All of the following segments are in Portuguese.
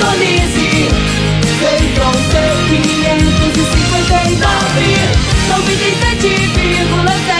sintonize. Feitron C559, 97,7.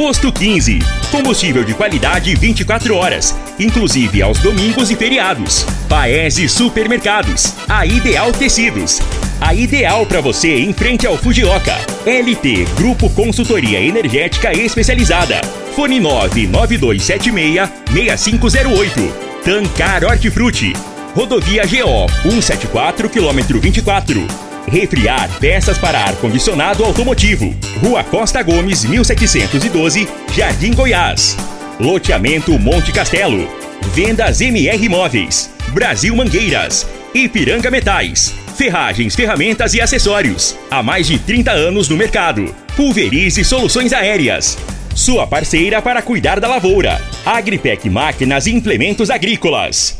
Posto 15. Combustível de qualidade 24 horas, inclusive aos domingos e feriados. Paese Supermercados. A Ideal Tecidos. A ideal para você em frente ao Fujioka. LT Grupo Consultoria Energética Especializada. Fone 99276-6508. Tancar Hortifruti. Rodovia GO 174 km 24. Refriar peças para ar-condicionado automotivo. Rua Costa Gomes, 1712, Jardim Goiás. Loteamento Monte Castelo. Vendas MR Móveis. Brasil Mangueiras. Ipiranga Metais. Ferragens, ferramentas e acessórios. Há mais de 30 anos no mercado. Pulverize Soluções Aéreas. Sua parceira para cuidar da lavoura. Agripec Máquinas e Implementos Agrícolas.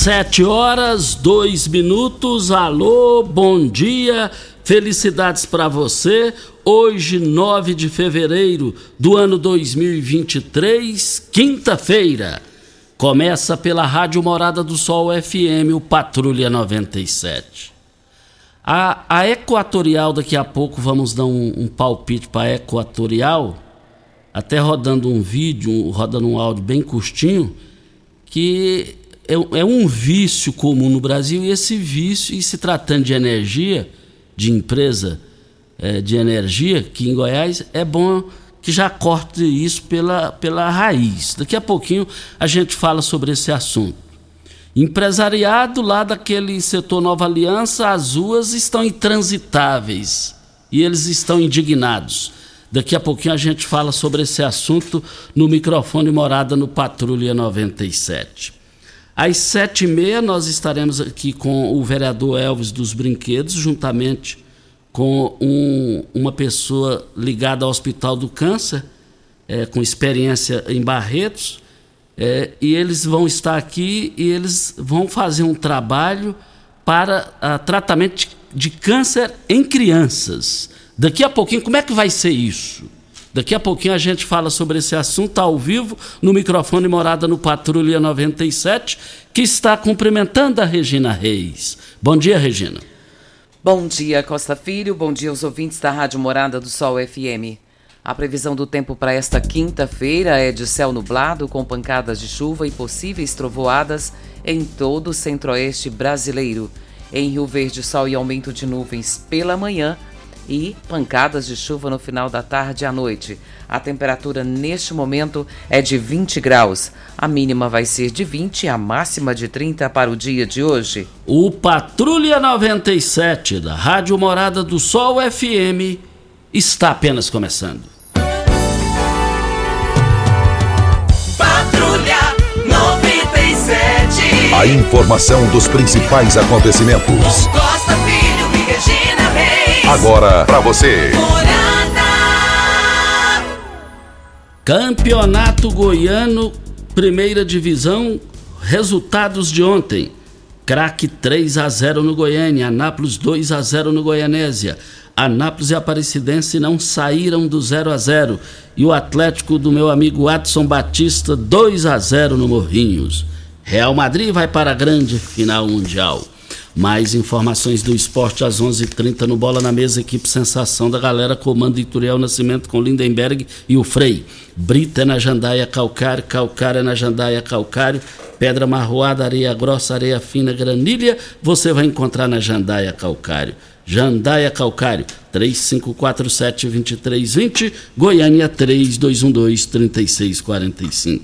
Sete horas, dois minutos. Alô, bom dia, felicidades para você. Hoje, 9 de fevereiro do ano 2023, quinta-feira. Começa pela Rádio Morada do Sol FM, o Patrulha 97. A, a Equatorial, daqui a pouco vamos dar um, um palpite para a Equatorial, até rodando um vídeo, rodando um áudio bem curtinho, que é, é um vício comum no Brasil e esse vício, e se tratando de energia, de empresa é, de energia, que em Goiás é bom que já corte isso pela, pela raiz. Daqui a pouquinho a gente fala sobre esse assunto. Empresariado lá daquele setor Nova Aliança, as ruas estão intransitáveis e eles estão indignados. Daqui a pouquinho a gente fala sobre esse assunto no microfone Morada no Patrulha 97. Às sete e meia nós estaremos aqui com o vereador Elvis dos Brinquedos, juntamente com um, uma pessoa ligada ao Hospital do Câncer, é, com experiência em Barretos, é, e eles vão estar aqui e eles vão fazer um trabalho para a, tratamento de, de câncer em crianças. Daqui a pouquinho, como é que vai ser isso? Daqui a pouquinho a gente fala sobre esse assunto ao vivo no microfone Morada no Patrulha 97, que está cumprimentando a Regina Reis. Bom dia, Regina. Bom dia, Costa Filho. Bom dia aos ouvintes da Rádio Morada do Sol FM. A previsão do tempo para esta quinta-feira é de céu nublado, com pancadas de chuva e possíveis trovoadas em todo o centro-oeste brasileiro. Em Rio Verde, sol e aumento de nuvens pela manhã e pancadas de chuva no final da tarde e à noite. A temperatura neste momento é de 20 graus. A mínima vai ser de 20 e a máxima de 30 para o dia de hoje. O Patrulha 97 da Rádio Morada do Sol FM está apenas começando. Patrulha 97. A informação dos principais acontecimentos. Costa Filho e Regina. Agora para você. Campeonato Goiano, primeira divisão, resultados de ontem. Craque 3 a 0 no Goiânia, Anápolis 2 a 0 no Goianésia. Anápolis e Aparecidense não saíram do 0 a 0 e o Atlético do meu amigo Adson Batista 2 a 0 no Morrinhos. Real Madrid vai para a grande final mundial. Mais informações do esporte às 11:30 h 30 no Bola na Mesa, equipe Sensação da Galera, comando Ituriel Nascimento com Lindenberg e o Frei. Brita é na Jandaia Calcário, Calcário é na Jandaia Calcário, Pedra Marroada, Areia Grossa, Areia Fina, Granilha, você vai encontrar na Jandaia Calcário. Jandaia Calcário, 3547-2320, Goiânia 3212-3645.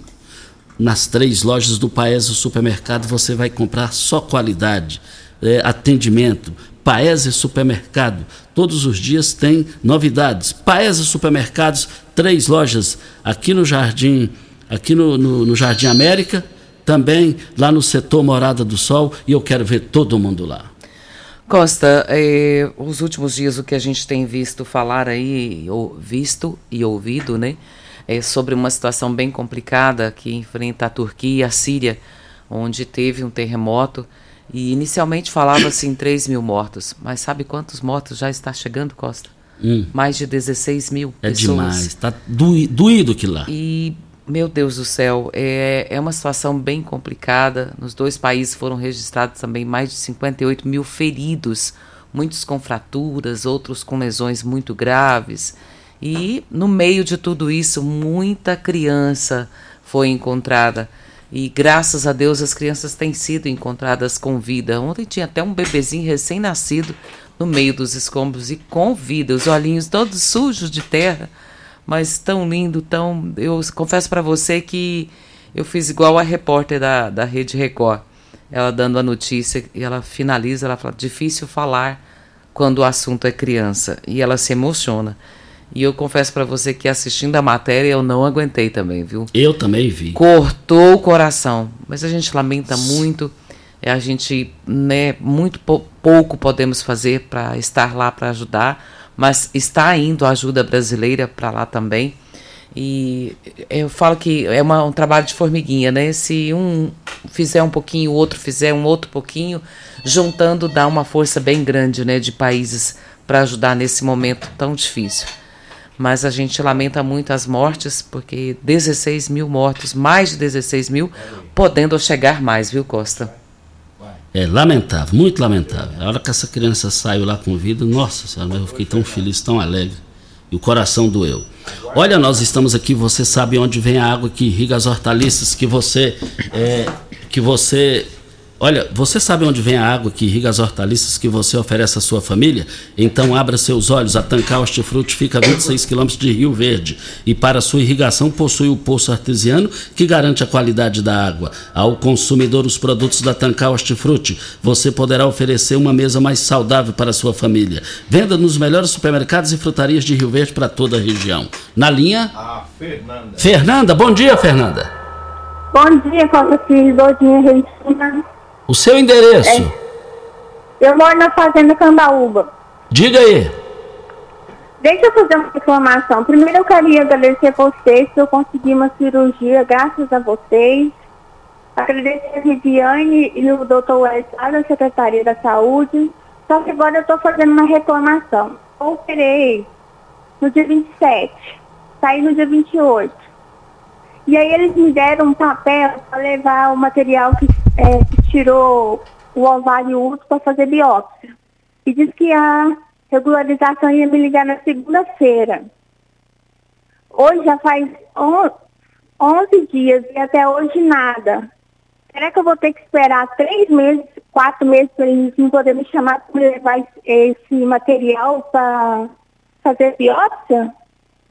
Nas três lojas do Paese Supermercado você vai comprar só qualidade é, atendimento. Paese Supermercado, todos os dias tem novidades. Paese Supermercados, três lojas aqui no Jardim, aqui no, no, no Jardim América, também lá no setor Morada do Sol, e eu quero ver todo mundo lá. Costa, eh, os últimos dias o que a gente tem visto falar aí, ou visto e ouvido, né, é sobre uma situação bem complicada que enfrenta a Turquia e a Síria, onde teve um terremoto e inicialmente falava-se em 3 mil mortos, mas sabe quantos mortos já está chegando, Costa? Hum. Mais de 16 mil É pessoas. demais, está doído aquilo lá. E, meu Deus do céu, é, é uma situação bem complicada. Nos dois países foram registrados também mais de 58 mil feridos, muitos com fraturas, outros com lesões muito graves. E no meio de tudo isso, muita criança foi encontrada. E graças a Deus as crianças têm sido encontradas com vida. Ontem tinha até um bebezinho recém-nascido no meio dos escombros e com vida, os olhinhos todos sujos de terra, mas tão lindo, tão. Eu confesso para você que eu fiz igual a repórter da, da Rede Record. Ela dando a notícia e ela finaliza, ela fala: difícil falar quando o assunto é criança. E ela se emociona. E eu confesso para você que assistindo a matéria eu não aguentei também, viu? Eu também vi. Cortou o coração. Mas a gente lamenta muito. É, a gente, né, muito pou- pouco podemos fazer para estar lá para ajudar, mas está indo a ajuda brasileira para lá também. E eu falo que é uma- um trabalho de formiguinha, né? Se um fizer um pouquinho, o outro fizer um outro pouquinho, juntando dá uma força bem grande, né, de países para ajudar nesse momento tão difícil. Mas a gente lamenta muito as mortes, porque 16 mil mortos, mais de 16 mil, podendo chegar mais, viu, Costa? É lamentável, muito lamentável. A hora que essa criança saiu lá com vida, nossa senhora, eu fiquei tão feliz, tão alegre. E o coração doeu. Olha, nós estamos aqui, você sabe onde vem a água que irriga as hortaliças, que você. é, que você. Olha, você sabe onde vem a água que irriga as hortaliças que você oferece à sua família? Então abra seus olhos. A Tancar Hortifruti fica a 26 quilômetros de Rio Verde. E para sua irrigação possui o poço artesiano que garante a qualidade da água. Ao consumidor os produtos da Tancar Hortifruti, você poderá oferecer uma mesa mais saudável para a sua família. Venda nos melhores supermercados e frutarias de Rio Verde para toda a região. Na linha. A Fernanda. Fernanda, bom dia, Fernanda. Bom dia, Costa Filho, bom dia, Regina. O seu endereço. Eu moro na Fazenda Cambaúba. Diga aí. Deixa eu fazer uma reclamação. Primeiro eu queria agradecer a vocês que eu consegui uma cirurgia graças a vocês. Agradecer a Viviane e o doutor Wesley lá da Secretaria da Saúde. Só que agora eu estou fazendo uma reclamação. Eu operei no dia 27, saí no dia 28. E aí eles me deram um papel para levar o material que, é, que tirou o ovário útero para fazer biópsia. E disse que a regularização ia me ligar na segunda-feira. Hoje já faz on- 11 dias e até hoje nada. Será que eu vou ter que esperar três meses, quatro meses para eles não poder me chamar para levar esse- material para fazer biópsia?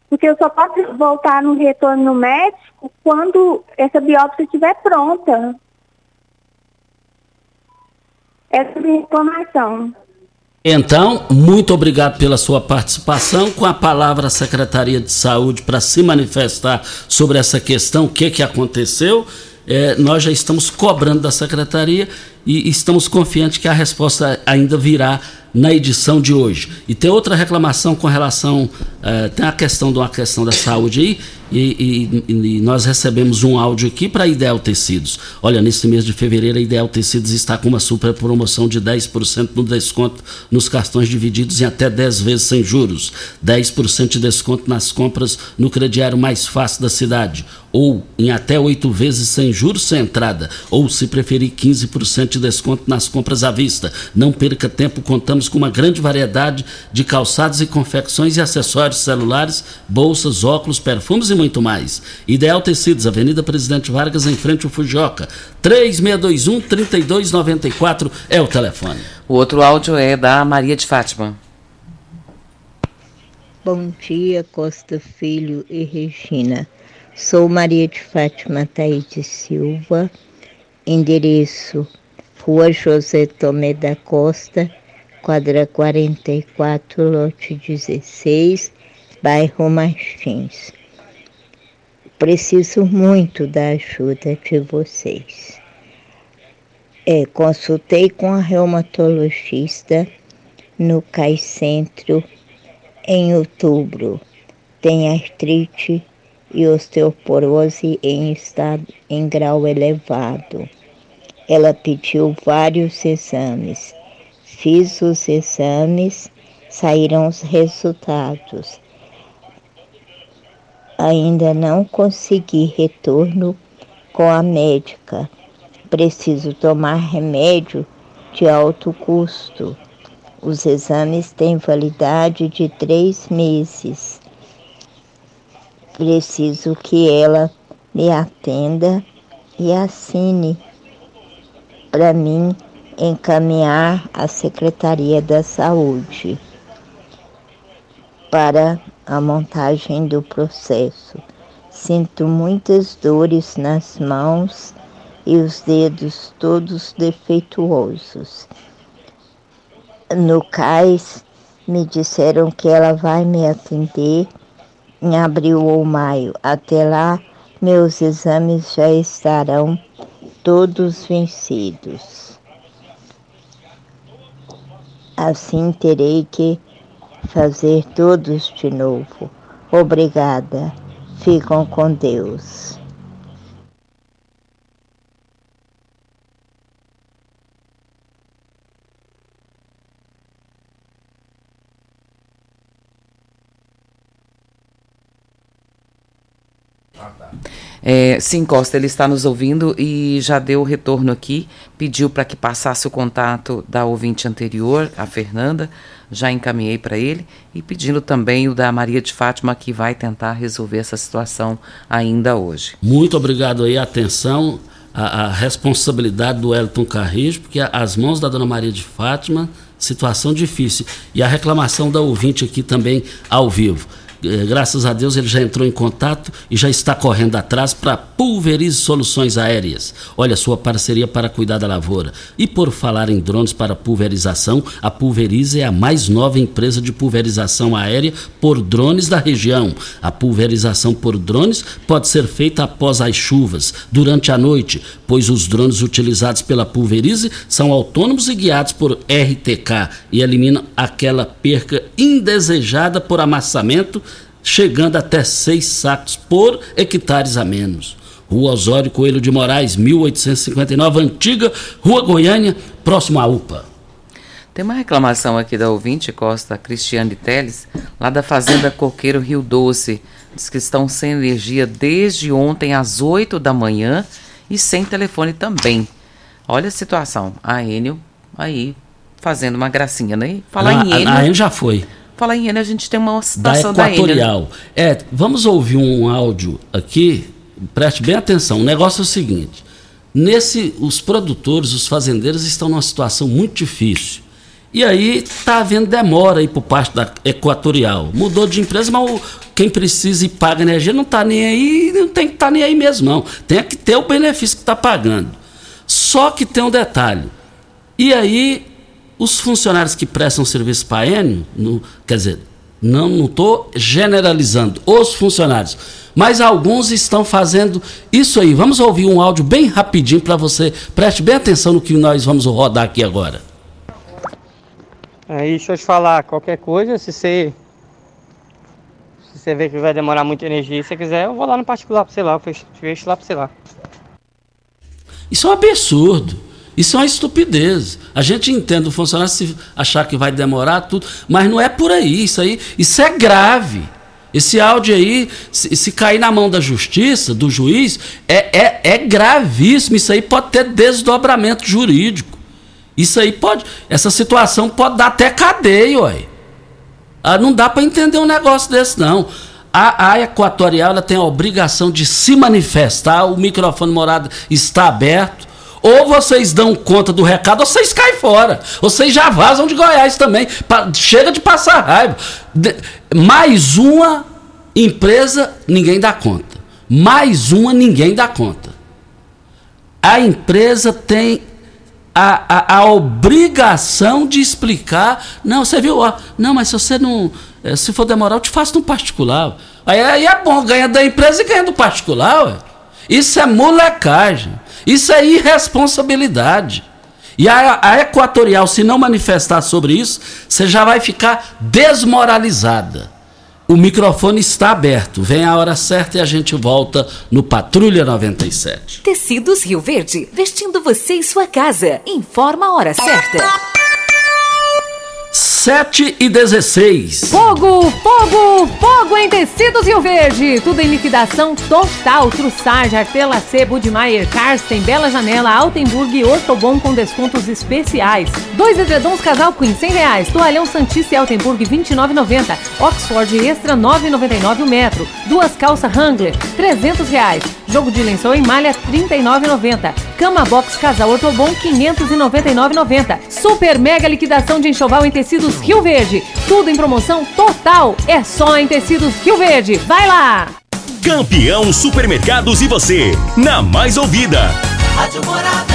Porque eu só posso voltar no retorno no médico quando essa biópsia estiver pronta. Essa é a minha reclamação. Então, muito obrigado pela sua participação. Com a palavra a Secretaria de Saúde para se manifestar sobre essa questão, o que, que aconteceu. É, nós já estamos cobrando da Secretaria e estamos confiantes que a resposta ainda virá na edição de hoje. E tem outra reclamação com relação. eh, tem a questão de uma questão da saúde aí, e, e- e nós recebemos um áudio aqui para Ideal Tecidos. Olha, nesse mês de fevereiro, a Ideal Tecidos está com uma super promoção de 10% no desconto nos cartões divididos em até 10 vezes sem juros. 10% de desconto nas compras no crediário mais fácil da cidade. Ou em até 8 vezes sem juros sem entrada. Ou, se preferir, 15% de desconto nas compras à vista. Não perca tempo, contamos com uma grande variedade de calçados e confecções e acessórios celulares, bolsas, óculos, perfumes e muito mais. Ideal Tecidos, Avenida Presidente Vargas, em frente ao Fujoca. 3621-3294 é o telefone. O outro áudio é da Maria de Fátima. Bom dia, Costa Filho e Regina. Sou Maria de Fátima Taíde Silva, endereço Rua José Tomé da Costa, quadra 44, lote 16, bairro Martins. Preciso muito da ajuda de vocês. É, consultei com a reumatologista no CAI Centro em outubro. Tem artrite e osteoporose em estado em grau elevado. Ela pediu vários exames. Fiz os exames, saíram os resultados. Ainda não consegui retorno com a médica. Preciso tomar remédio de alto custo os exames têm validade de três meses. Preciso que ela me atenda e assine para mim encaminhar à Secretaria da Saúde para a montagem do processo. Sinto muitas dores nas mãos e os dedos todos defeituosos no CAIS me disseram que ela vai me atender em abril ou maio. Até lá, meus exames já estarão todos vencidos. Assim terei que fazer todos de novo. Obrigada. Ficam com Deus. É, sim, Costa, ele está nos ouvindo e já deu o retorno aqui, pediu para que passasse o contato da ouvinte anterior, a Fernanda, já encaminhei para ele, e pedindo também o da Maria de Fátima, que vai tentar resolver essa situação ainda hoje. Muito obrigado aí, atenção, a, a responsabilidade do Elton Carrijo, porque as mãos da dona Maria de Fátima, situação difícil. E a reclamação da ouvinte aqui também ao vivo. Eh, graças a Deus ele já entrou em contato e já está correndo atrás para Pulverize Soluções Aéreas. Olha, sua parceria para cuidar da lavoura. E por falar em drones para pulverização, a Pulverize é a mais nova empresa de pulverização aérea por drones da região. A pulverização por drones pode ser feita após as chuvas, durante a noite, pois os drones utilizados pela Pulverize são autônomos e guiados por RTK e eliminam aquela perca indesejada por amassamento chegando até seis sacos por hectares a menos. Rua Osório Coelho de Moraes, 1859, antiga Rua Goiânia, próximo à UPA. Tem uma reclamação aqui da ouvinte Costa Cristiane Teles, lá da Fazenda Coqueiro Rio Doce. Diz que estão sem energia desde ontem às 8 da manhã e sem telefone também. Olha a situação. A Enio aí fazendo uma gracinha, né? Falar em Enio. A Enio já foi. Enio, a gente tem uma situação da Equatorial. Da. É, vamos ouvir um áudio aqui, preste bem atenção. O negócio é o seguinte: nesse, os produtores, os fazendeiros estão numa situação muito difícil. E aí está havendo demora aí por parte da Equatorial. Mudou de empresa, mas o, quem precisa e paga energia não está nem aí, não tem que estar tá nem aí mesmo, não. Tem que ter o benefício que está pagando. Só que tem um detalhe. E aí os funcionários que prestam serviço para a Enio, no, quer dizer, não estou generalizando os funcionários, mas alguns estão fazendo isso aí. Vamos ouvir um áudio bem rapidinho para você. Preste bem atenção no que nós vamos rodar aqui agora. Aí, deixa eu te falar, qualquer coisa, se você se você vê que vai demorar muita energia, se você quiser, eu vou lá no particular para você lá, eu fecho, fecho lá para você lá. Isso é um absurdo. Isso é uma estupidez. A gente entende o funcionário se achar que vai demorar tudo, mas não é por aí. Isso aí, isso é grave. Esse áudio aí, se, se, cair na mão da justiça, do juiz, é, é, é gravíssimo. Isso aí pode ter desdobramento jurídico. Isso aí pode. Essa situação pode dar até cadeia, ué. Ah, não dá para entender um negócio desse, não. A, a Equatorial tem a obrigação de se manifestar, o microfone morado está aberto. Ou vocês dão conta do recado, ou vocês caem fora. Vocês já vazam de Goiás também. Chega de passar raiva. De, mais uma empresa, ninguém dá conta. Mais uma, ninguém dá conta. A empresa tem a, a, a, obrigação de explicar. Não, você viu? Ó, não, mas se você não. Eh, se for demorar, eu te faço no particular. Aí, aí é bom, ganha da empresa e ganha do particular. Ué. Isso é molecagem. Isso é irresponsabilidade. E a, a Equatorial, se não manifestar sobre isso, você já vai ficar desmoralizada. O microfone está aberto. Vem a hora certa e a gente volta no Patrulha 97. Tecidos Rio Verde, vestindo você e sua casa. Informa a hora certa. 7 e 16. Fogo, fogo, fogo em tecidos Rio Verde. Tudo em liquidação total. Trussage, Artela C, Budmeier, Karsten, Bela Janela, Altenburg e Ortobon com descontos especiais. Dois edredons casal Queen, 100 reais. Toalhão Santista e Altenburg, 29,90. Oxford Extra, 9,99 o metro. Duas calças Wrangler, 300 reais. Jogo de lençol em malha, 39,90. Cama Box Casal Ortobon, 599,90. Super mega liquidação de enxoval em tecidos Rio Verde. Tudo em promoção total. É só em tecidos Rio Verde. Vai lá! Campeão Supermercados e você, na mais ouvida. Rádio Morada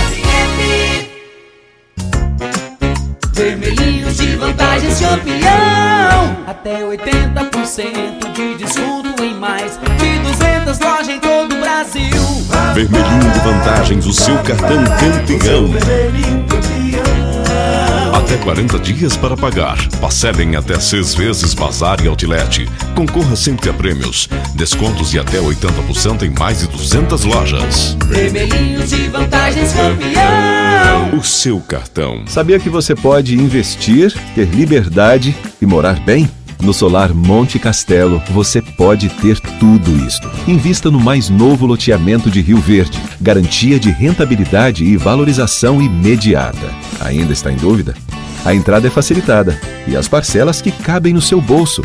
Vermelhinhos de vantagens campeão. Até 80% de desconto em mais de 200 lojas em todo o Brasil. Vermelhinho de vantagens, o seu cartão campeão. Até 40 dias para pagar. Parcelem até seis vezes Bazar e Outlet. Concorra sempre a prêmios. Descontos de até 80% em mais de 200 lojas. Vermelhinhos de vantagens campeão. O seu cartão. Sabia que você pode investir, ter liberdade e morar bem? No Solar Monte Castelo, você pode ter tudo isto. Invista no mais novo loteamento de Rio Verde. Garantia de rentabilidade e valorização imediata. Ainda está em dúvida? A entrada é facilitada e as parcelas que cabem no seu bolso.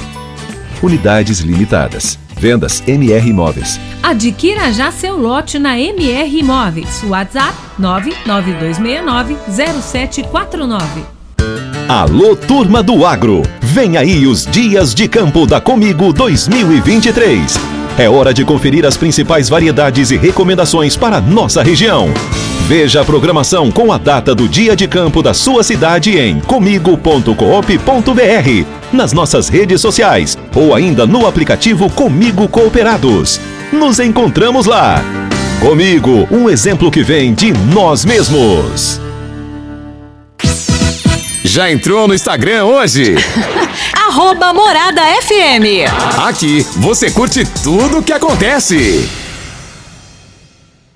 Unidades limitadas. Vendas MR Imóveis. Adquira já seu lote na MR Imóveis. WhatsApp 992690749. Alô, turma do agro! Vem aí os Dias de Campo da Comigo 2023. É hora de conferir as principais variedades e recomendações para nossa região. Veja a programação com a data do dia de campo da sua cidade em comigo.coop.br, nas nossas redes sociais ou ainda no aplicativo Comigo Cooperados. Nos encontramos lá. Comigo, um exemplo que vem de nós mesmos. Já entrou no Instagram hoje? Arroba Morada FM. Aqui você curte tudo o que acontece.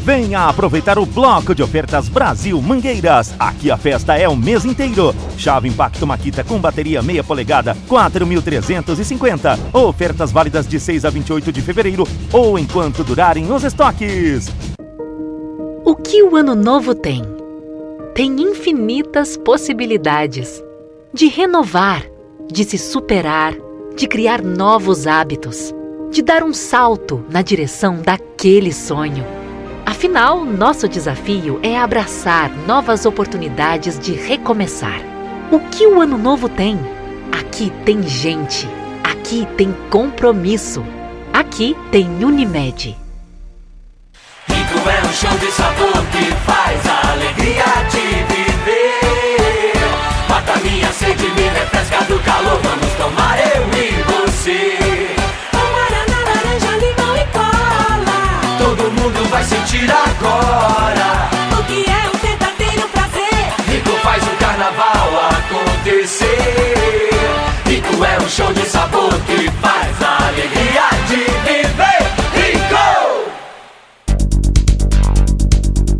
Venha aproveitar o bloco de ofertas Brasil Mangueiras. Aqui a festa é o mês inteiro. Chave Impacto Maquita com bateria meia polegada, 4.350. Ofertas válidas de 6 a 28 de fevereiro ou enquanto durarem os estoques. O que o ano novo tem? Tem infinitas possibilidades de renovar, de se superar, de criar novos hábitos, de dar um salto na direção daquele sonho. Afinal, nosso desafio é abraçar novas oportunidades de recomeçar. O que o ano novo tem? Aqui tem gente. Aqui tem compromisso. Aqui tem Unimed. Rico é um show de sabor que faz a alegria de viver. Mata minha sede, me refresca do calor. Vamos tomar eu e você. agora. O que é um verdadeiro prazer? Rico faz o um carnaval acontecer. Rico é um show de sabor que faz a alegria de viver. Rico!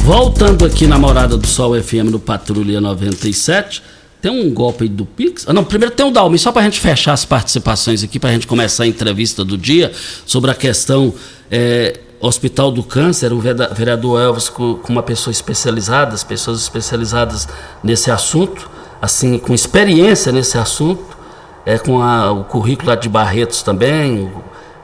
Voltando aqui na Morada do Sol FM no Patrulha 97. Tem um golpe aí do Pix? Ah, não, primeiro tem o um Dalmi, só para a gente fechar as participações aqui, para a gente começar a entrevista do dia sobre a questão é, Hospital do Câncer, o vereador Elvis com, uma pessoa especializada, as pessoas especializadas nesse assunto, assim, com experiência nesse assunto, é, com a, o currículo de Barretos também.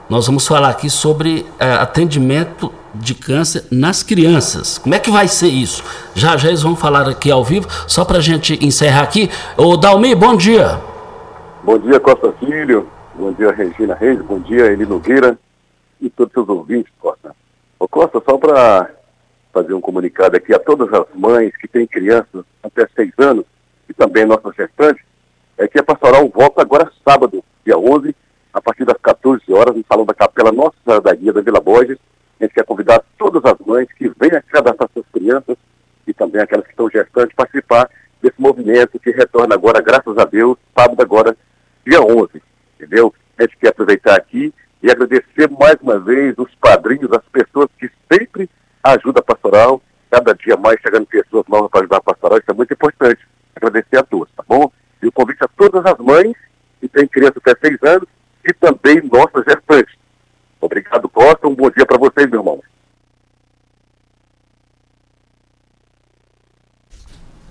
Nós vamos falar aqui sobre é, atendimento de câncer nas crianças. Como é que vai ser isso? Já já eles vão falar aqui ao vivo, só para a gente encerrar aqui. Ô Dalmi, bom dia. Bom dia, Costa Filho. Bom dia, Regina Reis. Bom dia, Eli Nogueira e todos os seus ouvintes, Costa. Ô Costa, só para fazer um comunicado aqui a todas as mães que têm crianças até seis anos e também nossas gestantes, é que a pastoral volta agora sábado, dia 11, a partir das 14 horas, no Salão da Capela Nossa Senhora da Guia da Vila Borges. A gente quer convidar todas as mães que venham cadastrar suas crianças e também aquelas que estão gestantes participar desse movimento que retorna agora, graças a Deus, sábado agora, dia 11, entendeu? A gente quer aproveitar aqui e agradecer mais uma vez os padrinhos, as pessoas que sempre ajudam a pastoral, cada dia mais chegando pessoas novas para ajudar a pastoral, isso é muito importante. Agradecer a todos, tá bom? E o convite a todas as mães que têm crianças até seis anos e também nossas gestantes. Obrigado, Costa. Um bom dia para vocês, meu irmão.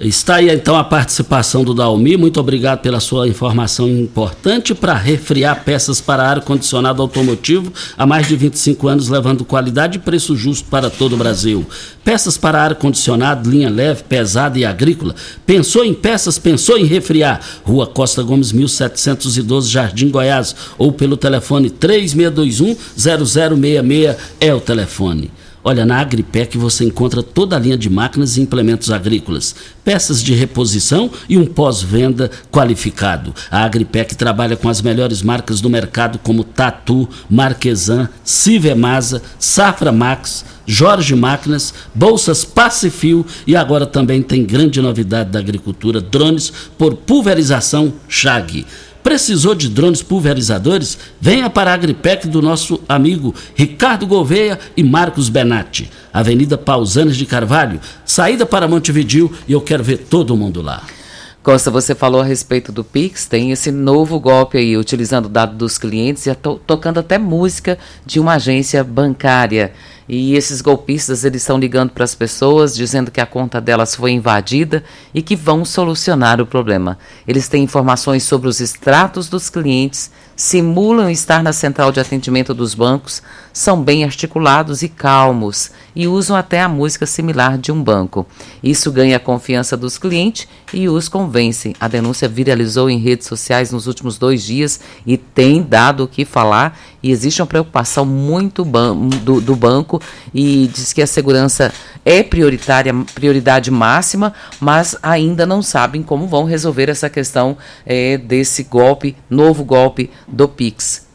Está aí então a participação do Dalmi. Muito obrigado pela sua informação importante para refriar peças para ar-condicionado automotivo há mais de 25 anos, levando qualidade e preço justo para todo o Brasil. Peças para ar-condicionado, linha leve, pesada e agrícola. Pensou em peças, pensou em refriar. Rua Costa Gomes, 1712, Jardim Goiás. Ou pelo telefone 3621 0066 é o telefone. Olha, na Agripec você encontra toda a linha de máquinas e implementos agrícolas, peças de reposição e um pós-venda qualificado. A Agripec trabalha com as melhores marcas do mercado como Tatu, Marquesan, Civemasa, Safra Max, Jorge Máquinas, Bolsas Pacifil e agora também tem grande novidade da agricultura, drones por pulverização Chag. Precisou de drones pulverizadores? Venha para a Agripec do nosso amigo Ricardo Gouveia e Marcos Benatti. Avenida Pausanes de Carvalho, saída para Montevidil e eu quero ver todo mundo lá. Costa, você falou a respeito do Pix, tem esse novo golpe aí, utilizando o dado dos clientes e to tocando até música de uma agência bancária. E esses golpistas eles estão ligando para as pessoas dizendo que a conta delas foi invadida e que vão solucionar o problema. Eles têm informações sobre os extratos dos clientes, simulam estar na central de atendimento dos bancos, são bem articulados e calmos e usam até a música similar de um banco. Isso ganha a confiança dos clientes e os convence. A denúncia viralizou em redes sociais nos últimos dois dias e tem dado o que falar e existe uma preocupação muito do, do banco e diz que a segurança é prioritária, prioridade máxima, mas ainda não sabem como vão resolver essa questão é, desse golpe, novo golpe do Pix.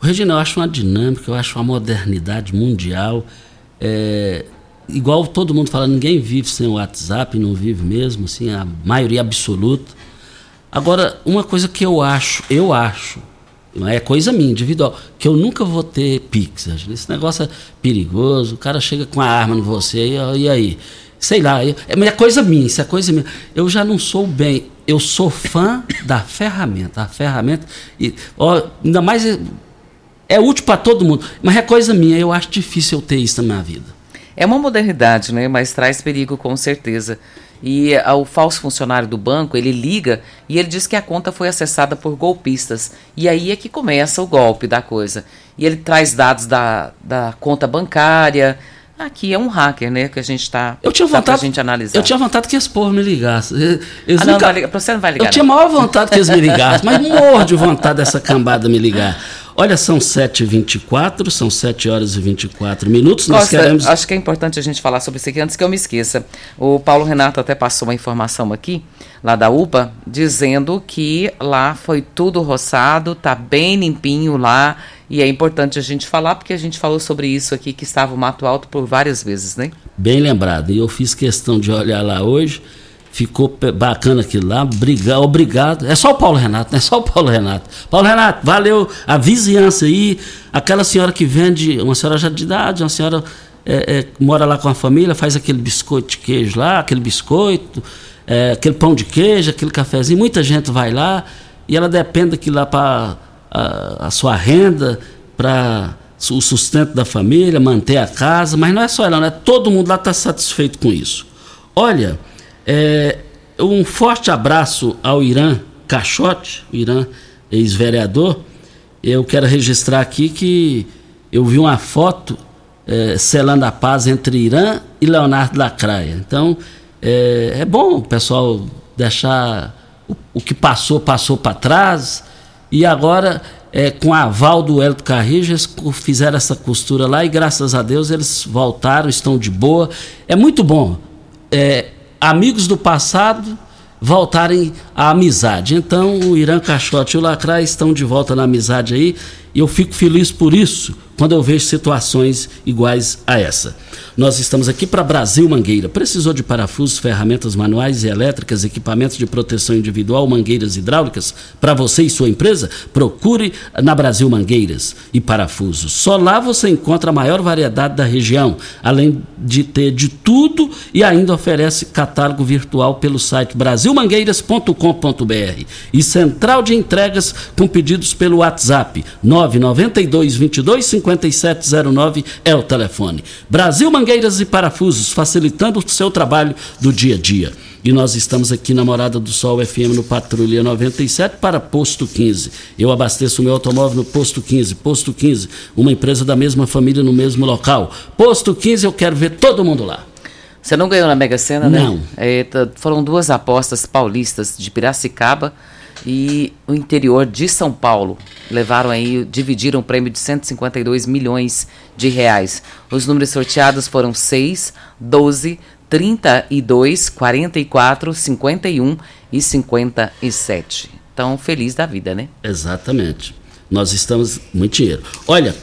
Regina, eu acho uma dinâmica, eu acho uma modernidade mundial. É, igual todo mundo fala, ninguém vive sem o WhatsApp, não vive mesmo, assim, a maioria absoluta. Agora, uma coisa que eu acho, eu acho, não é coisa minha, individual, que eu nunca vou ter Pix. Esse negócio é perigoso, o cara chega com a arma em você, e, e aí? Sei lá, é, é coisa minha, isso é coisa minha. Eu já não sou bem, eu sou fã da ferramenta. A ferramenta, e, ó, ainda mais é, é útil para todo mundo, mas é coisa minha, eu acho difícil eu ter isso na minha vida. É uma modernidade, né? mas traz perigo com certeza. E uh, o falso funcionário do banco, ele liga e ele diz que a conta foi acessada por golpistas. E aí é que começa o golpe da coisa. E ele traz dados da, da conta bancária. Aqui é um hacker, né? Que a gente está. Eu tinha vontade. gente analisar. Eu tinha vontade que esse povo me ligasse. Eles ah, não, nunca... não ligar, você não vai ligar. Eu não. tinha maior vontade que eles me ligassem, mas morro de vontade dessa cambada me ligar. Olha, são 7h24, são 7 horas e 24 minutos. Nós Costa, queremos. Acho que é importante a gente falar sobre isso aqui antes que eu me esqueça. O Paulo Renato até passou uma informação aqui, lá da UPA, dizendo que lá foi tudo roçado, tá bem limpinho lá. E é importante a gente falar, porque a gente falou sobre isso aqui, que estava o mato alto por várias vezes, né? Bem lembrado. E eu fiz questão de olhar lá hoje Ficou bacana aquilo lá, obrigado, obrigado. É só o Paulo Renato, não é só o Paulo Renato. Paulo Renato, valeu a vizinhança aí. Aquela senhora que vende, uma senhora já de idade, uma senhora é, é, mora lá com a família, faz aquele biscoito de queijo lá, aquele biscoito, é, aquele pão de queijo, aquele cafezinho. Muita gente vai lá e ela depende daquilo lá para a, a sua renda, para o sustento da família, manter a casa, mas não é só ela, né? Todo mundo lá está satisfeito com isso. Olha. É, um forte abraço ao Irã Caixote, Irã ex-vereador. Eu quero registrar aqui que eu vi uma foto é, selando a paz entre Irã e Leonardo Lacraia. Então, é, é bom o pessoal deixar o, o que passou, passou para trás. E agora, é, com aval do Hélio Carrijo, eles fizeram essa costura lá e graças a Deus eles voltaram, estão de boa. É muito bom. É, amigos do passado voltarem à amizade. Então, o Irã Caixote e o Lacraia estão de volta na amizade aí, e eu fico feliz por isso quando eu vejo situações iguais a essa. Nós estamos aqui para Brasil Mangueira. Precisou de parafusos, ferramentas manuais e elétricas, equipamentos de proteção individual, mangueiras hidráulicas para você e sua empresa? Procure na Brasil Mangueiras e Parafusos. Só lá você encontra a maior variedade da região, além de ter de tudo e ainda oferece catálogo virtual pelo site brasilmangueiras.com.br e central de entregas com pedidos pelo WhatsApp 992 22 5709 é o telefone. Brasil Mangueiras e Parafusos, facilitando o seu trabalho do dia a dia. E nós estamos aqui na Morada do Sol FM no Patrulha 97 para Posto 15. Eu abasteço o meu automóvel no Posto 15. Posto 15, uma empresa da mesma família no mesmo local. Posto 15, eu quero ver todo mundo lá. Você não ganhou na Mega Sena, né? Não. É, foram duas apostas paulistas de Piracicaba e o interior de São Paulo levaram aí, dividiram o prêmio de 152 milhões de reais. Os números sorteados foram 6, 12, 32, 44, 51 e 57. Então, feliz da vida, né? Exatamente. Nós estamos muito dinheiro. Olha,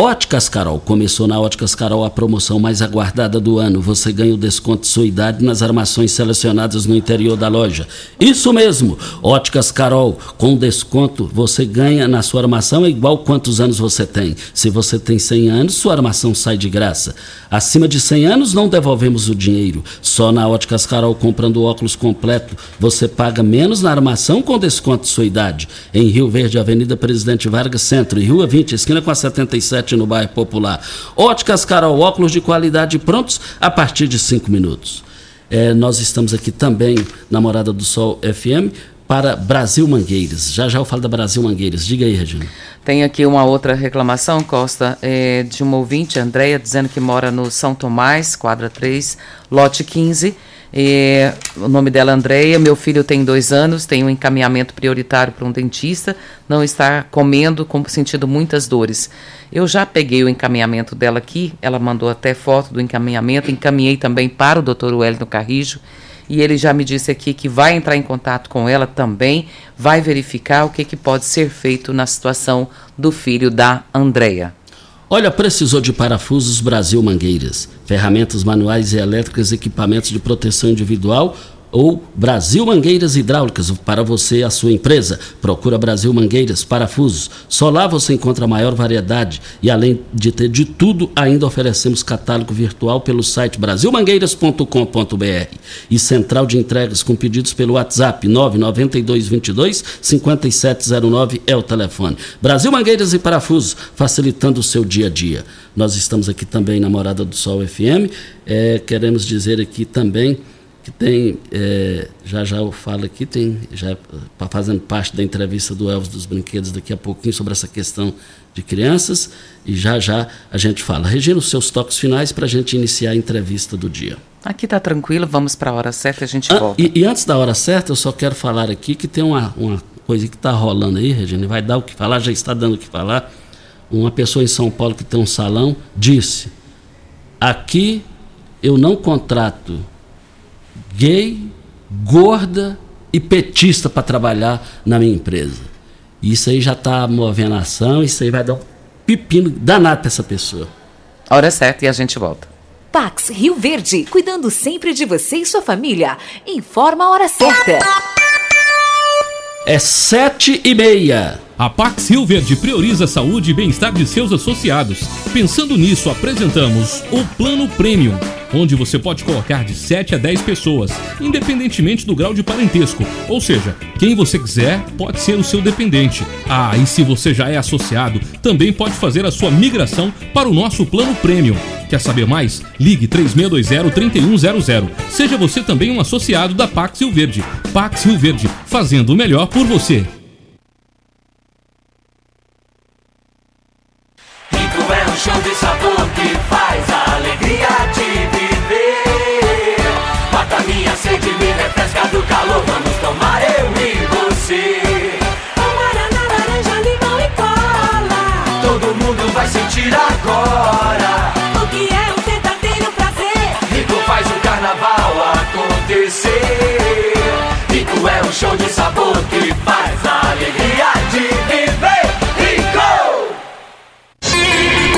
Óticas Carol. Começou na Óticas Carol a promoção mais aguardada do ano. Você ganha o desconto de sua idade nas armações selecionadas no interior da loja. Isso mesmo! Óticas Carol. Com desconto, você ganha na sua armação igual quantos anos você tem. Se você tem 100 anos, sua armação sai de graça. Acima de 100 anos, não devolvemos o dinheiro. Só na Óticas Carol, comprando óculos completo, você paga menos na armação com desconto de sua idade. Em Rio Verde, Avenida Presidente Vargas Centro e Rua 20, esquina com a 77 no bairro Popular. Óticas Carol, óculos de qualidade prontos a partir de 5 minutos. É, nós estamos aqui também na Morada do Sol FM para Brasil Mangueiras. Já já eu falo da Brasil Mangueiras. Diga aí, Regina. Tem aqui uma outra reclamação, Costa, é, de uma ouvinte, Andréia, dizendo que mora no São Tomás, quadra 3, lote 15 é, o nome dela é Andréia, meu filho tem dois anos, tem um encaminhamento prioritário para um dentista, não está comendo, com, sentindo muitas dores. Eu já peguei o encaminhamento dela aqui, ela mandou até foto do encaminhamento, encaminhei também para o Dr. Wellington Carrijo, e ele já me disse aqui que vai entrar em contato com ela também, vai verificar o que, que pode ser feito na situação do filho da Andréia. Olha, precisou de parafusos Brasil Mangueiras, ferramentas manuais e elétricas, equipamentos de proteção individual ou Brasil Mangueiras Hidráulicas para você e a sua empresa. Procura Brasil Mangueiras, parafusos. Só lá você encontra a maior variedade e além de ter de tudo, ainda oferecemos catálogo virtual pelo site brasilmangueiras.com.br e central de entregas com pedidos pelo WhatsApp 992 22 5709 é o telefone. Brasil Mangueiras e Parafusos, facilitando o seu dia a dia. Nós estamos aqui também na Morada do Sol FM. É, queremos dizer aqui também que tem, é, já já eu falo aqui, tem já tá fazendo parte da entrevista do Elvis dos Brinquedos daqui a pouquinho sobre essa questão de crianças e já já a gente fala. Regina, os seus toques finais para a gente iniciar a entrevista do dia. Aqui tá tranquilo, vamos para a hora certa e a gente ah, volta. E, e, antes da hora certa, eu só quero falar aqui que tem uma, uma coisa que está rolando aí, Regina, vai dar o que falar, já está dando o que falar. Uma pessoa em São Paulo que tem um salão disse: aqui eu não contrato gay, gorda e petista para trabalhar na minha empresa. Isso aí já está movendo a ação, isso aí vai dar um pepino danado para essa pessoa. A hora é certa e a gente volta. Pax Rio Verde, cuidando sempre de você e sua família. Informa a hora certa. É sete e meia. A Pax Rio Verde prioriza a saúde e bem-estar de seus associados. Pensando nisso, apresentamos o Plano Premium, onde você pode colocar de 7 a 10 pessoas, independentemente do grau de parentesco. Ou seja, quem você quiser pode ser o seu dependente. Ah, e se você já é associado, também pode fazer a sua migração para o nosso Plano Premium. Quer saber mais? Ligue 3620-3100. Seja você também um associado da Pax Rio Verde. Pax Rio Verde, fazendo o melhor por você. É show de sabor refresca do calor. Vamos tomar eu e você. Guaraná, laranja, limão e cola. Todo mundo vai sentir agora. O que é um verdadeiro prazer? Rico faz o carnaval acontecer. Rico é um show de sabor que faz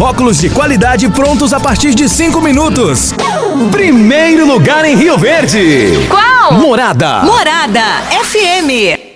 óculos de qualidade prontos a partir de 5 minutos. Primeiro lugar em Rio Verde. Qual? Morada. Morada FM.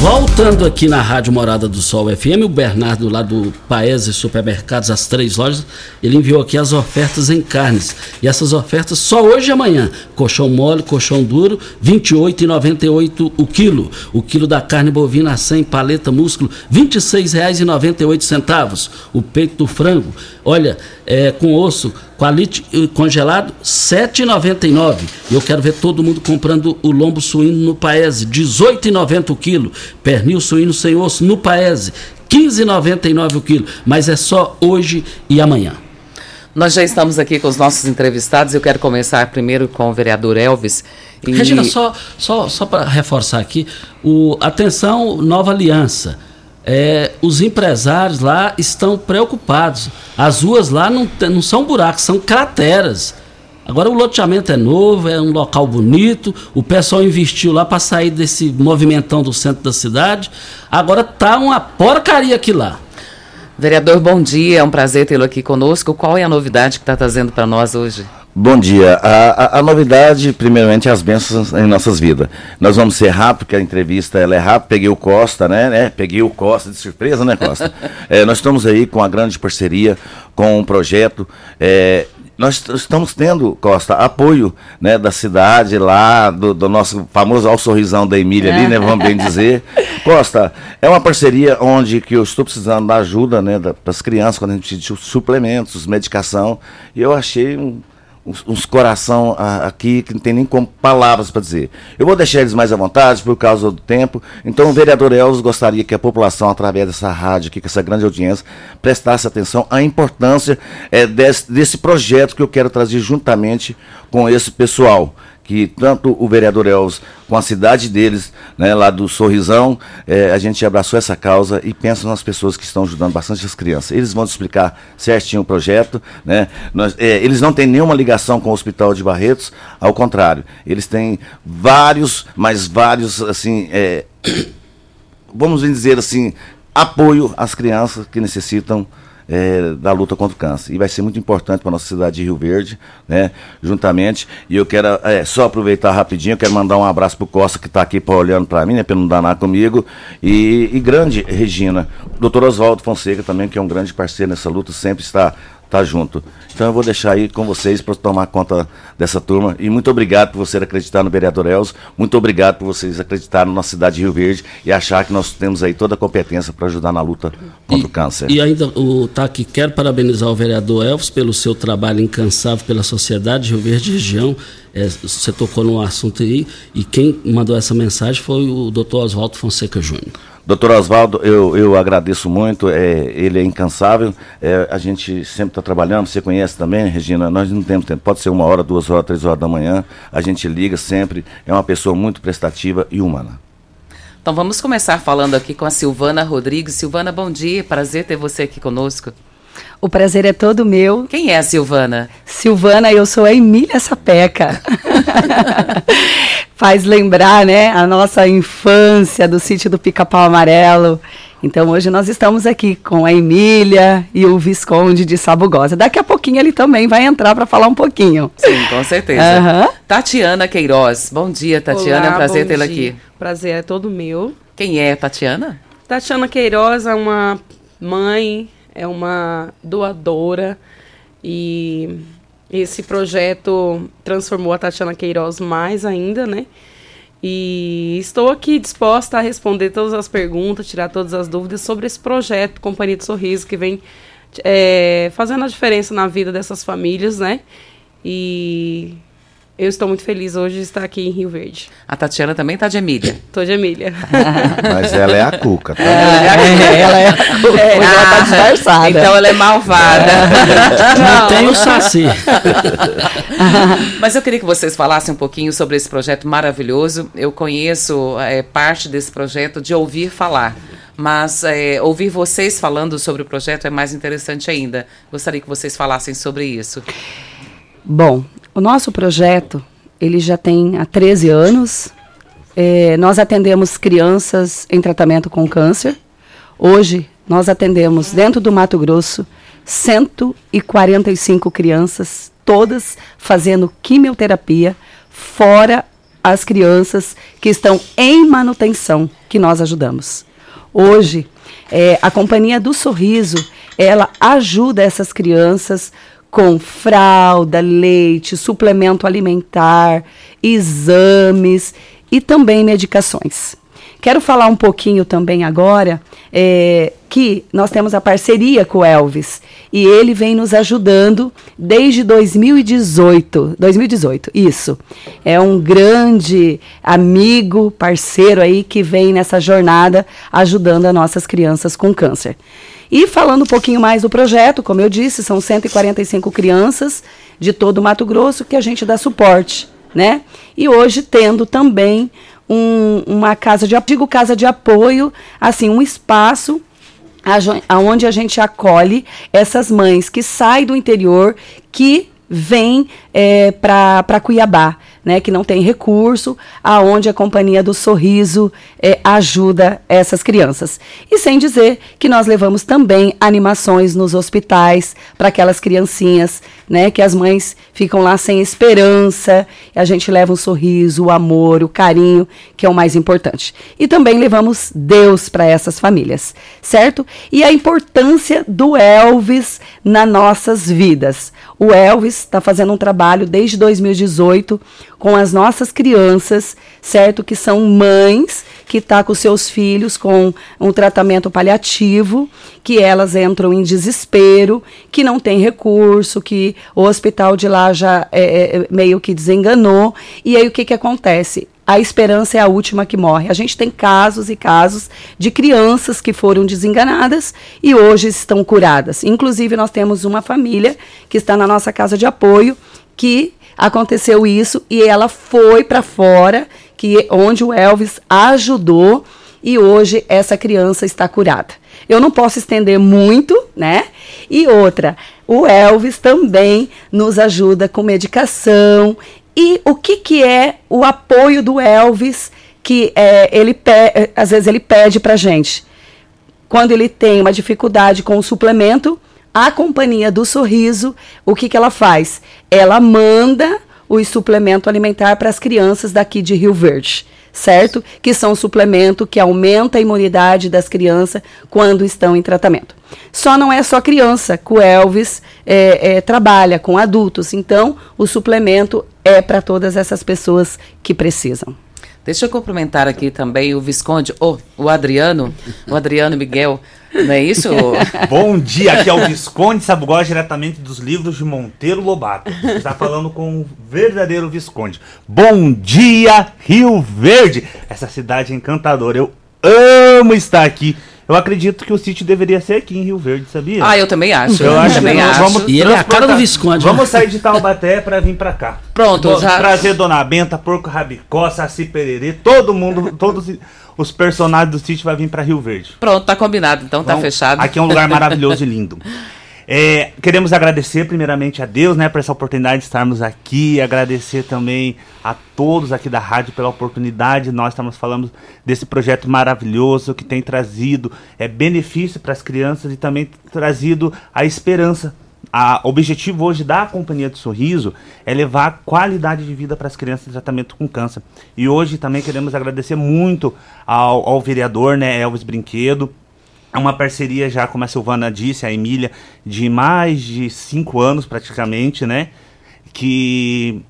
Voltando aqui na Rádio Morada do Sol FM, o Bernardo lá do Paese Supermercados, as três lojas, ele enviou aqui as ofertas em carnes. E essas ofertas só hoje e amanhã. Colchão mole, colchão duro, R$ 28,98 o quilo. O quilo da carne bovina sem paleta músculo, R$ 26,98. O peito do frango, olha, é, com osso, qualite eh, congelado, R$ 7,99. E eu quero ver todo mundo comprando o lombo suíno no Paese, R$ 18,90 o quilo. Pernil suíno sem osso no Paese, R$ 15,99 o quilo. Mas é só hoje e amanhã. Nós já estamos aqui com os nossos entrevistados. Eu quero começar primeiro com o vereador Elvis. E... Regina, só, só, só para reforçar aqui, o, atenção, nova aliança. É, os empresários lá estão preocupados. As ruas lá não, não são buracos, são crateras. Agora o loteamento é novo, é um local bonito, o pessoal investiu lá para sair desse movimentão do centro da cidade. Agora tá uma porcaria aqui lá. Vereador, bom dia, é um prazer tê-lo aqui conosco. Qual é a novidade que está trazendo para nós hoje? Bom dia. A, a, a, novidade, primeiramente, é as bênçãos em nossas vidas. Nós vamos ser rápido, porque a entrevista ela é rápida. Peguei o Costa, né? né? Peguei o Costa de surpresa, né, Costa? é, nós estamos aí com uma grande parceria com um projeto. É, nós estamos tendo, Costa, apoio né, da cidade lá, do, do nosso famoso Ao Sorrisão da Emília ali, né, vamos bem dizer. Costa, é uma parceria onde que eu estou precisando da ajuda né, das crianças, quando a gente precisa de suplementos, medicação, e eu achei um, uns, uns coração aqui que não tem nem como palavras para dizer. Eu vou deixar eles mais à vontade por causa do tempo. Então, o vereador Elvis gostaria que a população, através dessa rádio aqui, com essa grande audiência, prestasse atenção à importância é, desse, desse projeto que eu quero trazer juntamente com esse pessoal que tanto o vereador Elvis com a cidade deles, né, lá do Sorrisão, é, a gente abraçou essa causa e pensa nas pessoas que estão ajudando bastante as crianças. Eles vão explicar certinho o projeto, né? Nós, é, eles não têm nenhuma ligação com o Hospital de Barretos, ao contrário, eles têm vários, mas vários, assim, é, vamos dizer assim, apoio às crianças que necessitam é, da luta contra o câncer. E vai ser muito importante para a nossa cidade de Rio Verde, né? Juntamente. E eu quero é, só aproveitar rapidinho, eu quero mandar um abraço para o Costa que está aqui pra, olhando para mim, né? Para não danar comigo. E, e grande Regina, doutor Oswaldo Fonseca também, que é um grande parceiro nessa luta, sempre está tá junto. Então eu vou deixar aí com vocês para tomar conta dessa turma. E muito obrigado por você acreditar no vereador Elzo. Muito obrigado por vocês acreditarem na nossa cidade de Rio Verde e achar que nós temos aí toda a competência para ajudar na luta contra e, o câncer. E ainda o TAC quer parabenizar o vereador Elvis pelo seu trabalho incansável pela sociedade de Rio Verde região. É, você tocou num assunto aí e quem mandou essa mensagem foi o doutor Oswaldo Fonseca Júnior. Doutor Oswaldo, eu, eu agradeço muito, é, ele é incansável, é, a gente sempre está trabalhando, você conhece também, Regina, nós não temos tempo, pode ser uma hora, duas horas, três horas da manhã, a gente liga sempre, é uma pessoa muito prestativa e humana. Então vamos começar falando aqui com a Silvana Rodrigues. Silvana, bom dia, prazer ter você aqui conosco. O prazer é todo meu. Quem é a Silvana? Silvana, eu sou a Emília Sapeca. Faz lembrar, né, a nossa infância do sítio do Pica-Pau Amarelo. Então hoje nós estamos aqui com a Emília e o Visconde de Sabugosa. Daqui a pouquinho ele também vai entrar para falar um pouquinho. Sim, com certeza. Uhum. Tatiana Queiroz. Bom dia, Tatiana. Olá, é um prazer tê-la aqui. Prazer é todo meu. Quem é Tatiana? Tatiana Queiroz é uma mãe, é uma doadora e esse projeto transformou a Tatiana Queiroz mais ainda, né? E estou aqui disposta a responder todas as perguntas, tirar todas as dúvidas sobre esse projeto Companhia de Sorriso que vem é, fazendo a diferença na vida dessas famílias, né? E eu estou muito feliz hoje de estar aqui em Rio Verde. A Tatiana também está de Emília. Estou de Emília. Mas ela é a Cuca, tá? É, ela é a Cuca. É, ela está disfarçada. Então ela é malvada. É. Não, Não tem o Saci. Mas eu queria que vocês falassem um pouquinho sobre esse projeto maravilhoso. Eu conheço é, parte desse projeto de ouvir falar mas é, ouvir vocês falando sobre o projeto é mais interessante ainda. Gostaria que vocês falassem sobre isso. Bom, o nosso projeto, ele já tem há 13 anos. É, nós atendemos crianças em tratamento com câncer. Hoje, nós atendemos dentro do Mato Grosso 145 crianças, todas fazendo quimioterapia, fora as crianças que estão em manutenção, que nós ajudamos. Hoje, é, a Companhia do Sorriso, ela ajuda essas crianças com fralda, leite, suplemento alimentar, exames e também medicações. Quero falar um pouquinho também agora é, que nós temos a parceria com o Elvis e ele vem nos ajudando desde 2018. 2018, isso. É um grande amigo, parceiro aí que vem nessa jornada ajudando as nossas crianças com câncer. E falando um pouquinho mais do projeto, como eu disse, são 145 crianças de todo o Mato Grosso que a gente dá suporte, né? E hoje tendo também um, uma casa de digo casa de apoio, assim, um espaço aonde a gente acolhe essas mães que saem do interior, que vêm é, para Cuiabá né, que não tem recurso, aonde a Companhia do Sorriso eh, ajuda essas crianças. E sem dizer que nós levamos também animações nos hospitais para aquelas criancinhas, né, que as mães ficam lá sem esperança, a gente leva um sorriso, o amor, o carinho, que é o mais importante. E também levamos Deus para essas famílias, certo? E a importância do Elvis nas nossas vidas. O Elvis está fazendo um trabalho desde 2018 com as nossas crianças, certo? Que são mães que tá com seus filhos com um tratamento paliativo, que elas entram em desespero, que não tem recurso, que o hospital de lá já é, é, meio que desenganou. E aí o que, que acontece? A esperança é a última que morre. A gente tem casos e casos de crianças que foram desenganadas e hoje estão curadas. Inclusive, nós temos uma família que está na nossa casa de apoio que aconteceu isso e ela foi para fora, que onde o Elvis ajudou e hoje essa criança está curada. Eu não posso estender muito, né? E outra, o Elvis também nos ajuda com medicação e o que, que é o apoio do Elvis que é, ele pe às vezes ele pede para gente? Quando ele tem uma dificuldade com o suplemento, a companhia do sorriso, o que, que ela faz? Ela manda o suplemento alimentar para as crianças daqui de Rio Verde, certo? Que são um suplemento que aumenta a imunidade das crianças quando estão em tratamento. Só não é só criança que o Elvis é, é, trabalha com adultos, então o suplemento é para todas essas pessoas que precisam. Deixa eu cumprimentar aqui também o Visconde, oh, o Adriano, o Adriano Miguel, não é isso? Bom dia, aqui é o Visconde Sabugó, diretamente dos livros de Monteiro Lobato. Está falando com o verdadeiro Visconde. Bom dia, Rio Verde, essa cidade encantadora. Eu amo estar aqui eu acredito que o sítio deveria ser aqui em Rio Verde, sabia? Ah, eu também acho. Eu, acho também que acho. Vamos E ele é a cara do Visconde. Vamos sair de Taubaté para vir para cá. Pronto, Vamos já- trazer Dona Benta, Porco Rabicó, Saci Pererê, todo mundo, todos os personagens do sítio vai vir para Rio Verde. Pronto, tá combinado, então tá Vamos- fechado. Aqui é um lugar maravilhoso e lindo. É, queremos agradecer primeiramente a Deus, né, por essa oportunidade de estarmos aqui, agradecer também a todos aqui da rádio pela oportunidade. Nós estamos falando desse projeto maravilhoso que tem trazido é, benefício para as crianças e também trazido a esperança. O objetivo hoje da Companhia do Sorriso é levar qualidade de vida para as crianças em tratamento com câncer. E hoje também queremos agradecer muito ao, ao vereador, né, Elvis Brinquedo, uma parceria já, como a Silvana disse, a Emília, de mais de cinco anos praticamente, né? Que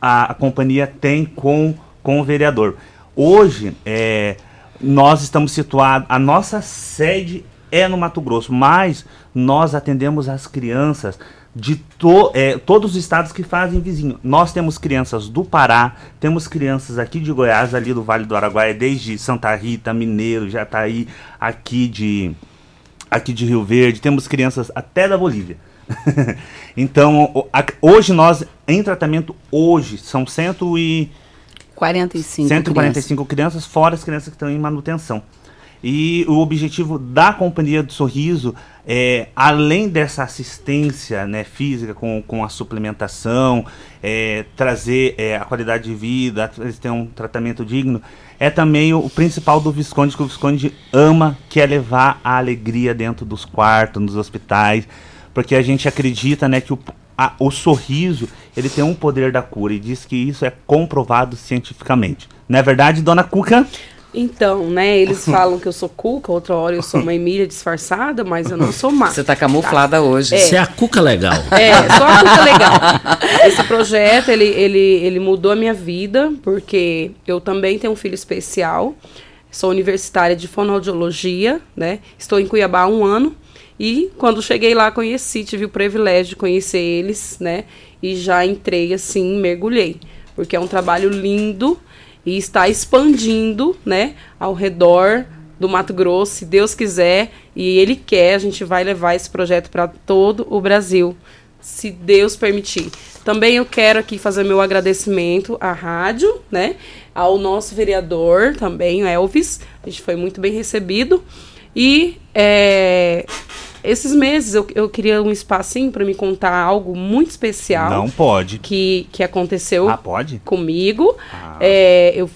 a, a companhia tem com, com o vereador. Hoje, é, nós estamos situados, a nossa sede é no Mato Grosso, mas nós atendemos as crianças de to, é, todos os estados que fazem vizinho. Nós temos crianças do Pará, temos crianças aqui de Goiás, ali do Vale do Araguaia, desde Santa Rita, Mineiro, Jataí, aqui de, aqui de Rio Verde, temos crianças até da Bolívia. então, hoje nós, em tratamento, hoje, são cento e... 45 145 crianças, fora as crianças que estão em manutenção. E o objetivo da Companhia do Sorriso é, além dessa assistência né, física com, com a suplementação, é, trazer é, a qualidade de vida, têm um tratamento digno, é também o, o principal do Visconde, que o Visconde ama, que é levar a alegria dentro dos quartos, nos hospitais, porque a gente acredita né, que o, a- o sorriso ele tem um poder da cura e diz que isso é comprovado cientificamente. Não é verdade, dona Cuca? Então, né, eles falam que eu sou Cuca, outra hora eu sou uma Emília disfarçada, mas eu não sou má. Você tá camuflada hoje. É. Você é a cuca legal. É, só a Cuca legal. Esse projeto, ele, ele, ele mudou a minha vida, porque eu também tenho um filho especial, sou universitária de fonoaudiologia, né, estou em Cuiabá há um ano, e quando cheguei lá conheci, tive o privilégio de conhecer eles, né, e já entrei assim, mergulhei, porque é um trabalho lindo, e está expandindo, né, ao redor do Mato Grosso, se Deus quiser, e Ele quer, a gente vai levar esse projeto para todo o Brasil, se Deus permitir. Também eu quero aqui fazer meu agradecimento à rádio, né, ao nosso vereador também, Elvis, a gente foi muito bem recebido, e é, esses meses eu, eu queria um espacinho para me contar algo muito especial. Não pode. Que, que aconteceu Ah, pode? comigo. É, eu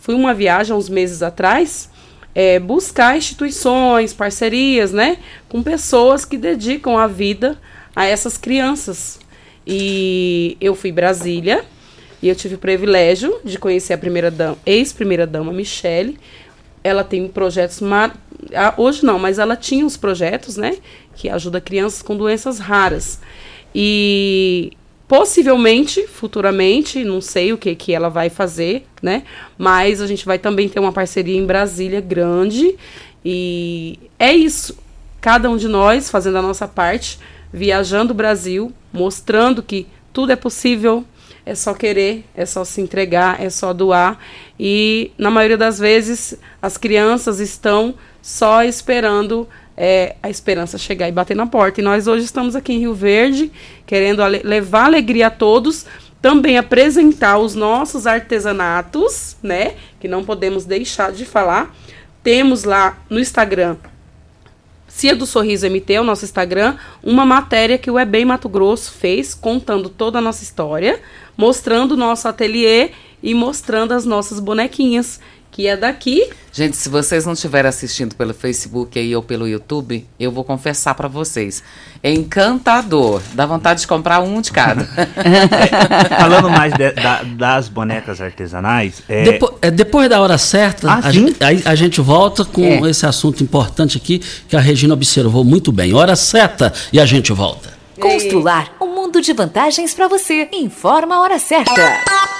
fui uma viagem há uns meses atrás é, buscar instituições, parcerias, né? Com pessoas que dedicam a vida a essas crianças. E eu fui Brasília e eu tive o privilégio de conhecer a primeira dama, ex-primeira dama Michele. Ela tem projetos ah, hoje não, mas ela tinha os projetos, né, que ajuda crianças com doenças raras. E possivelmente, futuramente, não sei o que que ela vai fazer, né? Mas a gente vai também ter uma parceria em Brasília grande e é isso. Cada um de nós fazendo a nossa parte, viajando o Brasil, mostrando que tudo é possível, é só querer, é só se entregar, é só doar. E na maioria das vezes as crianças estão só esperando é, a esperança chegar e bater na porta. E nós hoje estamos aqui em Rio Verde, querendo ale levar alegria a todos, também apresentar os nossos artesanatos, né? Que não podemos deixar de falar. Temos lá no Instagram Cia do Sorriso MT, é o nosso Instagram, uma matéria que o EBEM Mato Grosso fez, contando toda a nossa história, mostrando o nosso ateliê e mostrando as nossas bonequinhas, que é daqui. Gente, se vocês não estiverem assistindo pelo Facebook aí ou pelo YouTube, eu vou confessar para vocês. É encantador. Dá vontade de comprar um de cada. Falando mais de- da- das bonecas artesanais, é, Depo- é, depois da hora certa, Ah, a, a gente volta com É. esse assunto importante aqui que a Regina observou muito bem. Hora certa e a gente volta. Constrular um mundo de vantagens para você. Informa a hora certa.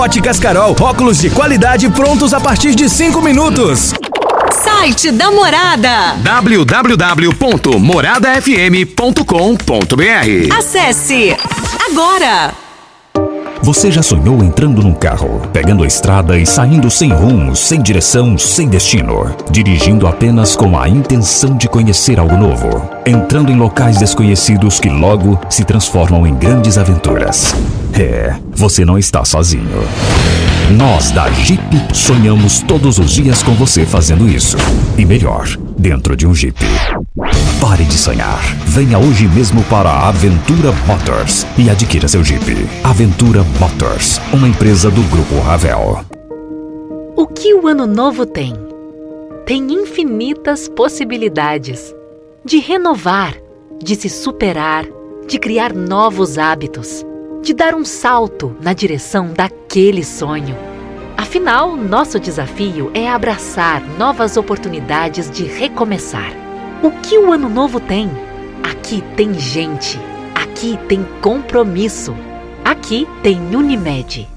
Óticas Carol, óculos de qualidade prontos a partir de 5 minutos. Site da Morada. www.moradafm.com.br Acesse agora. Você já sonhou entrando num carro, pegando a estrada e saindo sem rumo, sem direção, sem destino, dirigindo apenas com a intenção de conhecer algo novo, entrando em locais desconhecidos que logo se transformam em grandes aventuras? É, você não está sozinho. Nós da Jeep sonhamos todos os dias com você fazendo isso. E melhor, dentro de um Jeep. Pare de sonhar. Venha hoje mesmo para a Aventura Motors e adquira seu Jeep. Aventura Motors, uma empresa do Grupo Ravel. O que o ano novo tem? Tem infinitas possibilidades de renovar, de se superar, de criar novos hábitos, de dar um salto na direção daquele sonho. Afinal, nosso desafio é abraçar novas oportunidades de recomeçar. O que o ano novo tem? Aqui tem gente, aqui tem compromisso, aqui tem Unimed.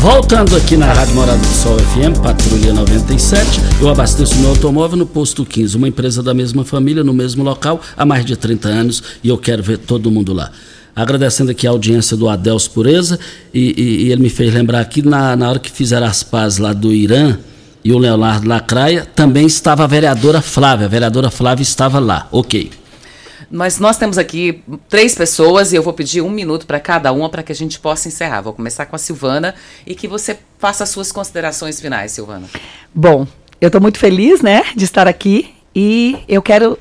Voltando aqui na Rádio Morada do Sol FM, Patrulha 97, eu abasteço meu automóvel no Posto 15, uma empresa da mesma família, no mesmo local, há mais de 30 anos, e eu quero ver todo mundo lá. Agradecendo aqui a audiência do Adelso Pureza, e, e- e ele me fez lembrar aqui, na, na hora que fizeram as pazes lá do Irã, e o Leonardo Lacraia, também estava a vereadora Flávia, a vereadora Flávia estava lá, ok. Mas nós temos aqui três pessoas e eu vou pedir um minuto para cada uma para que a gente possa encerrar. Vou começar com a Silvana e que você faça as suas considerações finais, Silvana. Bom, eu estou muito feliz, né, de estar aqui e eu quero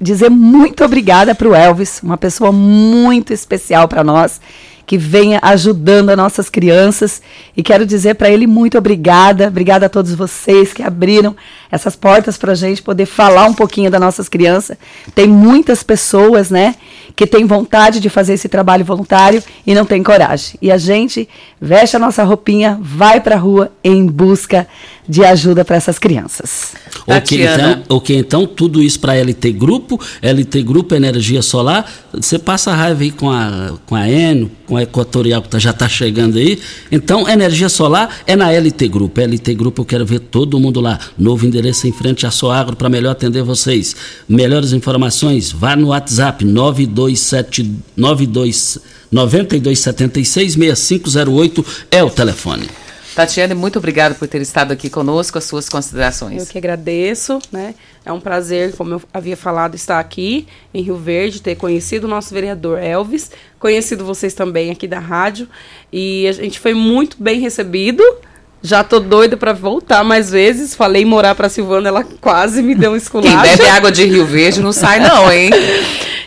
dizer muito obrigada para o Elvis, uma pessoa muito especial para nós, que venha ajudando as nossas crianças. E quero dizer para ele muito obrigada, obrigada a todos vocês que abriram essas portas para a gente poder falar um pouquinho das nossas crianças. Tem muitas pessoas, né, que têm vontade de fazer esse trabalho voluntário e não tem coragem. E a gente veste a nossa roupinha, vai para a rua em busca de ajuda para essas crianças. Ok, então, ok, então tudo isso para LT Grupo, LT Grupo Energia Solar, você passa a raiva aí com a, com a Eno, com a Equatorial que tá, já está chegando aí. Então, energia solar é na LT Grupo. LT Grupo, eu quero ver todo mundo lá. Novo endereço em frente à Soagro para melhor atender vocês. Melhores informações, vá no WhatsApp 927 92 9276 6508 é o telefone. Tatiane, muito obrigada por ter estado aqui conosco, as suas considerações. Eu que agradeço, né? É um prazer, como eu havia falado, estar aqui em Rio Verde, ter conhecido o nosso vereador Elvis, conhecido vocês também aqui da rádio, e a gente foi muito bem recebido. Já tô doida para voltar mais vezes. Falei morar para Silvana, ela quase me deu um esculacho. Quem bebe água de Rio Verde não sai não, hein?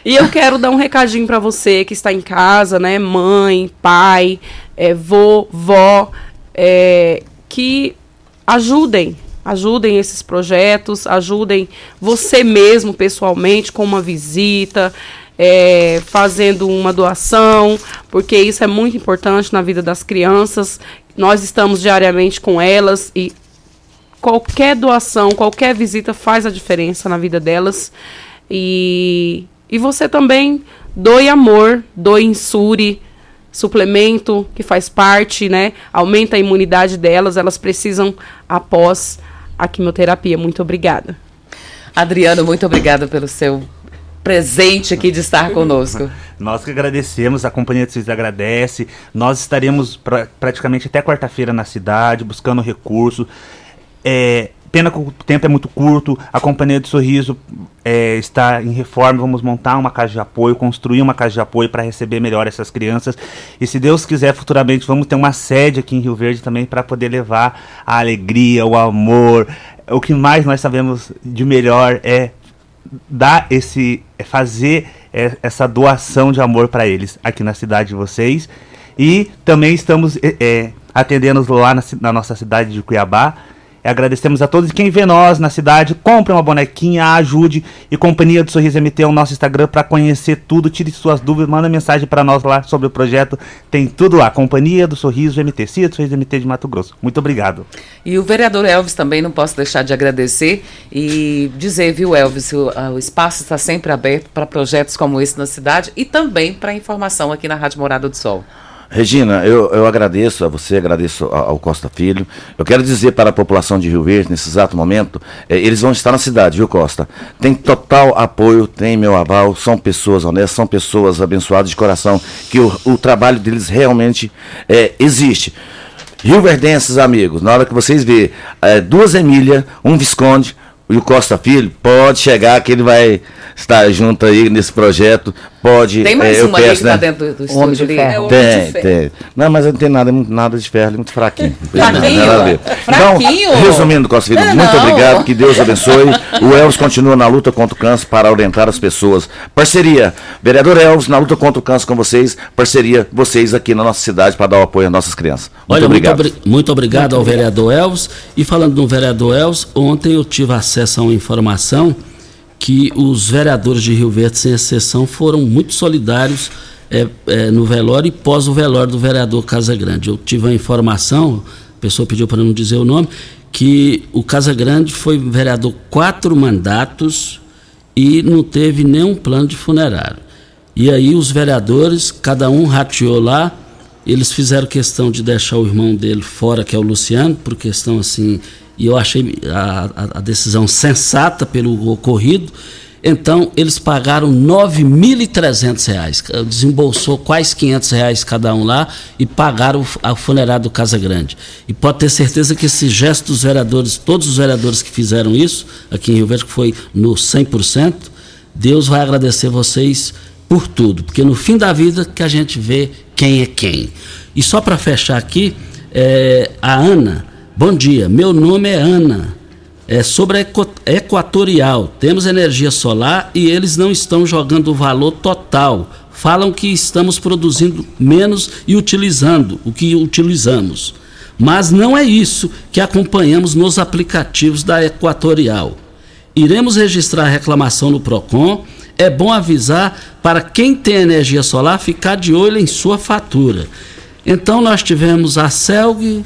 E eu quero dar um recadinho para você que está em casa, né? Mãe, pai, é, vô, vó, é, que ajudem, ajudem esses projetos, ajudem você mesmo pessoalmente com uma visita, é, fazendo uma doação, porque isso é muito importante na vida das crianças. Nós estamos diariamente com elas e qualquer doação, qualquer visita faz a diferença na vida delas. E e você também doe amor, doe insure, suplemento que faz parte, né? Aumenta a imunidade delas, elas precisam após a quimioterapia. Muito obrigada. Adriano, muito obrigada pelo seu presente aqui de estar conosco. Nós que agradecemos, a Companhia de Vocês agradece. Nós estaremos pra, praticamente até quarta-feira na cidade, buscando recursos. É, Pena que o tempo é muito curto, a Companhia de Sorriso é, está em reforma, vamos montar uma casa de apoio, construir uma casa de apoio para receber melhor essas crianças. E se Deus quiser, futuramente vamos ter uma sede aqui em Rio Verde também para poder levar a alegria, o amor. O que mais nós sabemos de melhor é dar esse, é fazer é, essa doação de amor para eles aqui na cidade de vocês. E também estamos é, é atendendo lá na, na nossa cidade de Cuiabá Agradecemos a todos. Quem vê nós na cidade, compre uma bonequinha, ajude. E Companhia do Sorriso MT é o nosso Instagram para conhecer tudo. Tire suas dúvidas, manda mensagem para nós lá sobre o projeto. Tem tudo lá. Companhia do Sorriso MT. Cia do Sorriso MT de Mato Grosso. Muito obrigado. E o vereador Elvis também não posso deixar de agradecer e dizer, viu, Elvis, o, o espaço está sempre aberto para projetos como esse na cidade e também para informação aqui na Rádio Morada do Sol. Regina, eu, eu agradeço a você, agradeço ao Costa Filho. Eu quero dizer para a população de Rio Verde, nesse exato momento, é, eles vão estar na cidade, viu, Costa? Tem total apoio, tem meu aval, são pessoas honestas, são pessoas abençoadas de coração, que o, o trabalho deles realmente é, existe. Rio Verdenses, amigos, na hora que vocês verem é, duas Emília, um Visconde e o Costa Filho, pode chegar que ele vai estar junto aí nesse projeto Pode. Tem mais é, uma peço, né? tá dentro do, estúdio ali? É, tem, tem. Não, mas não tem nada, nada de ferro, muito fraquinho. fraquinho? Então, resumindo, Costa Filho, muito não. obrigado, que Deus abençoe. O Elvis continua na luta contra o câncer para orientar as pessoas. Parceria, vereador Elvis, na luta contra o câncer com vocês, parceria, vocês aqui na nossa cidade para dar o apoio às nossas crianças. Muito Olha, obrigado. Muito, muito obrigado muito ao obrigado. vereador Elvis. E falando do vereador Elvis, ontem eu tive acesso a uma informação que os vereadores de Rio Verde, sem exceção, foram muito solidários é, é, no velório e pós o velório do vereador Casa Grande. Eu tive a informação, a pessoa pediu para não dizer o nome, que o Casa Grande foi vereador quatro mandatos e não teve nenhum plano de funerário. E aí os vereadores, cada um rateou lá, eles fizeram questão de deixar o irmão dele fora, que é o Luciano, por questão assim e eu achei a, a, decisão sensata pelo ocorrido. Então, eles pagaram R$ 9.300, desembolsou quase 500 reais cada um lá e pagaram a funerária do Casa Grande. E pode ter certeza que esse gesto dos vereadores, todos os vereadores que fizeram isso, aqui em Rio Verde, que foi no 100%, Deus vai agradecer vocês por tudo, porque no fim da vida que a gente vê quem é quem. E só para fechar aqui, é, a Ana, Bom dia, meu nome é Ana. É sobre a Equatorial. Temos energia solar e eles não estão jogando o valor total falam que estamos produzindo menos e utilizando o que utilizamos. Mas não é isso que acompanhamos nos aplicativos da Equatorial. Iremos registrar a reclamação no PROCON. É bom avisar para quem tem energia solar ficar de olho em sua fatura. Então nós tivemos a Celg,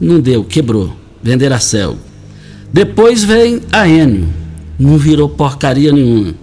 não deu, quebrou. Vender a Celg. Depois vem a Enio, não virou porcaria nenhuma.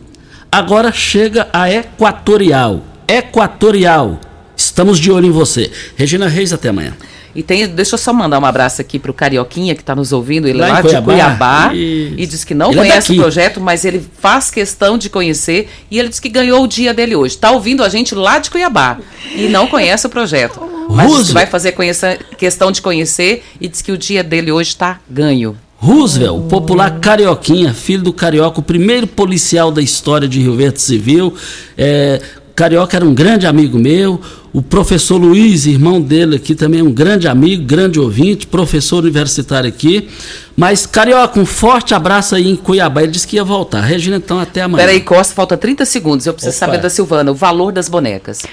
Agora chega a Equatorial. Equatorial. Estamos de olho em você. Regina Reis, até amanhã. E tem, deixa eu só mandar um abraço aqui pro Carioquinha que está nos ouvindo, ele Lá é lá de Cuiabá. Cuiabá Isso. e diz que não Ele é conhece daqui. o projeto, mas ele faz questão de conhecer e ele diz que ganhou o dia dele hoje. Está ouvindo a gente lá de Cuiabá e não conhece o projeto. Mas vai fazer conhecer- questão de conhecer e diz que o dia dele hoje está ganho. Roosevelt, o popular Carioquinha, filho do Carioca, o primeiro policial da história de Rio Verde Civil. É, Carioca era um grande amigo meu. O professor Luiz, irmão dele aqui, também é um grande amigo, grande ouvinte, professor universitário aqui. Mas, Carioca, um forte abraço aí em Cuiabá. Ele disse que ia voltar. Regina, então, até amanhã. Peraí, Costa, falta 30 segundos. Eu preciso Opa. saber da Silvana o valor das bonecas.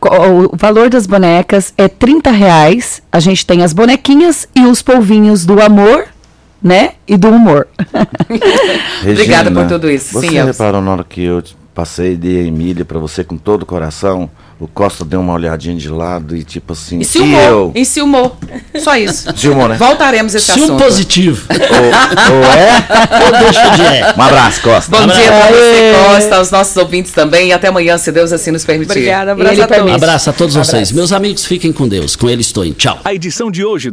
O valor das bonecas é 30 reais. A gente tem as bonequinhas e os polvinhos do amor, né? E do humor. Obrigada Regina, por tudo isso. Você Sim, reparou na hora que eu passei de Emília pra você com todo o coração? O Costa deu uma olhadinha de lado e tipo assim. E ciumou, eu? e ciumou. Só isso. Ciumou, né? Voltaremos a esse Ciúme assunto. positivo. Ou, ou é? Ou deixa de é. Um abraço, Costa. Bom dia pra você, Costa, aos nossos ouvintes também. E até amanhã, se Deus assim nos permitir. Obrigada, abraço a todos. Abraço a todos vocês. Meus amigos, fiquem com Deus. Com ele estou em. Tchau. A edição de hoje do